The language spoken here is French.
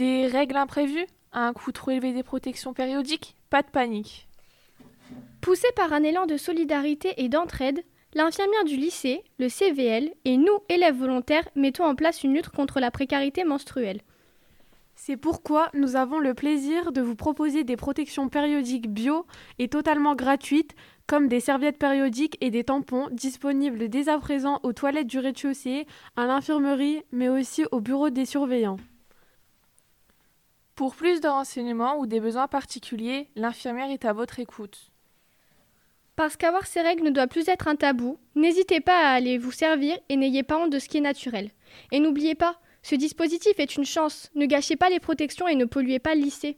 Des règles imprévues? Un coût trop élevé des protections périodiques? Pas de panique. Poussée par un élan de solidarité et d'entraide, l'infirmière du lycée, le CVL et nous, élèves volontaires, mettons en place une lutte contre la précarité menstruelle. C'est pourquoi nous avons le plaisir de vous proposer des protections périodiques bio et totalement gratuites, comme des serviettes périodiques et des tampons disponibles dès à présent aux toilettes du rez-de-chaussée, à l'infirmerie, mais aussi au bureau des surveillants. Pour plus de renseignements ou des besoins particuliers, l'infirmière est à votre écoute. Parce qu'avoir ces règles ne doit plus être un tabou, n'hésitez pas à aller vous servir et n'ayez pas honte de ce qui est naturel. Et n'oubliez pas, ce dispositif est une chance. Ne gâchez pas les protections et ne polluez pas le lycée.